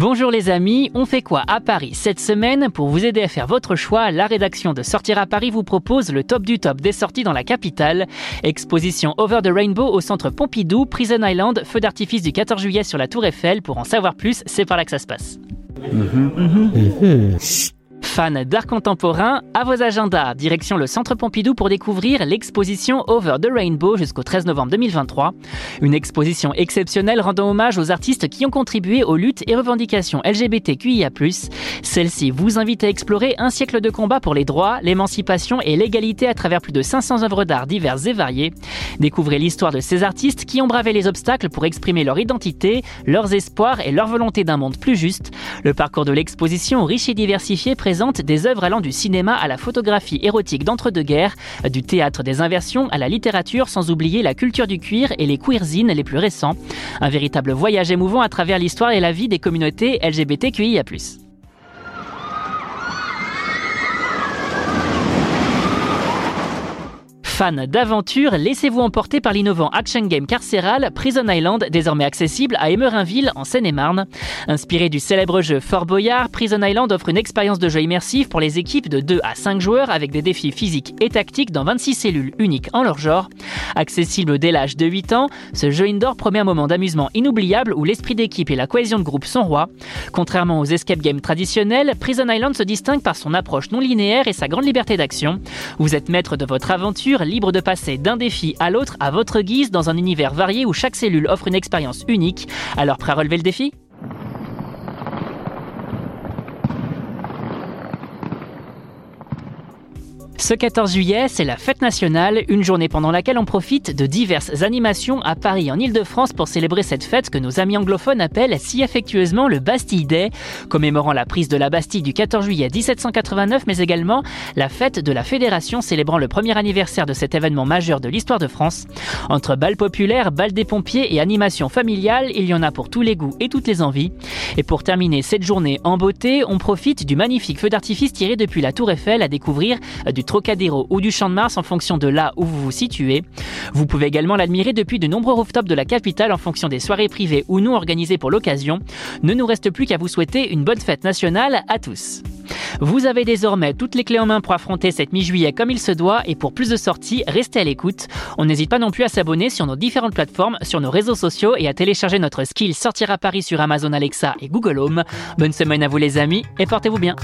Bonjour les amis, on fait quoi à Paris cette semaine Pour vous aider à faire votre choix, la rédaction de Sortir à Paris vous propose le top du top des sorties dans la capitale. Exposition Over the Rainbow au centre Pompidou, Prison Island, feu d'artifice du 14 juillet sur la Tour Eiffel. Pour en savoir plus, c'est par là que ça se passe. Fans d'art contemporain, à vos agendas, direction le Centre Pompidou pour découvrir l'exposition Over the Rainbow jusqu'au 13 novembre 2023. Une exposition exceptionnelle rendant hommage aux artistes qui ont contribué aux luttes et revendications LGBTQIA+. Celle-ci vous invite à explorer un siècle de combat pour les droits, l'émancipation et l'égalité à travers plus de 500 œuvres d'art diverses et variées. Découvrez l'histoire de ces artistes qui ont bravé les obstacles pour exprimer leur identité, leurs espoirs et leur volonté d'un monde plus juste. Le parcours de l'exposition riche et diversifié présente des œuvres allant du cinéma à la photographie érotique d'entre-deux-guerres, du théâtre des inversions à la littérature, sans oublier la culture du cuir et les queerzines les plus récents. Un véritable voyage émouvant à travers l'histoire et la vie des communautés LGBTQIA+. Fans d'aventure, laissez-vous emporter par l'innovant action game carcéral Prison Island, désormais accessible à Emerinville en Seine-et-Marne. Inspiré du célèbre jeu Fort Boyard, Prison Island offre une expérience de jeu immersive pour les équipes de 2 à 5 joueurs avec des défis physiques et tactiques dans 26 cellules uniques en leur genre. Accessible dès l'âge de 8 ans, ce jeu indoor promet un moment d'amusement inoubliable où l'esprit d'équipe et la cohésion de groupe sont rois. Contrairement aux escape games traditionnels, Prison Island se distingue par son approche non linéaire et sa grande liberté d'action. Vous êtes maître de votre aventure, libre de passer d'un défi à l'autre à votre guise dans un univers varié où chaque cellule offre une expérience unique. Alors prêt à relever le défi? Ce 14 juillet, c'est la fête nationale, une journée pendant laquelle on profite de diverses animations à Paris en Ile-de-France pour célébrer cette fête que nos amis anglophones appellent si affectueusement le Bastille Day, commémorant la prise de la Bastille du 14 juillet 1789, mais également la fête de la Fédération célébrant le premier anniversaire de cet événement majeur de l'histoire de France. Entre bal populaire, bal des pompiers et animation familiale, il y en a pour tous les goûts et toutes les envies. Et pour terminer cette journée en beauté, on profite du magnifique feu d'artifice tiré depuis la Tour Eiffel à découvrir du Trocadéro ou du Champ de Mars en fonction de là où vous vous situez. Vous pouvez également l'admirer depuis de nombreux rooftops de la capitale en fonction des soirées privées ou non organisées pour l'occasion. Ne nous reste plus qu'à vous souhaiter une bonne fête nationale à tous. Vous avez désormais toutes les clés en main pour affronter cette mi-juillet comme il se doit et pour plus de sorties, restez à l'écoute. On n'hésite pas non plus à s'abonner sur nos différentes plateformes, sur nos réseaux sociaux et à télécharger notre skill Sortir à Paris sur Amazon Alexa et Google Home. Bonne semaine à vous les amis et portez-vous bien.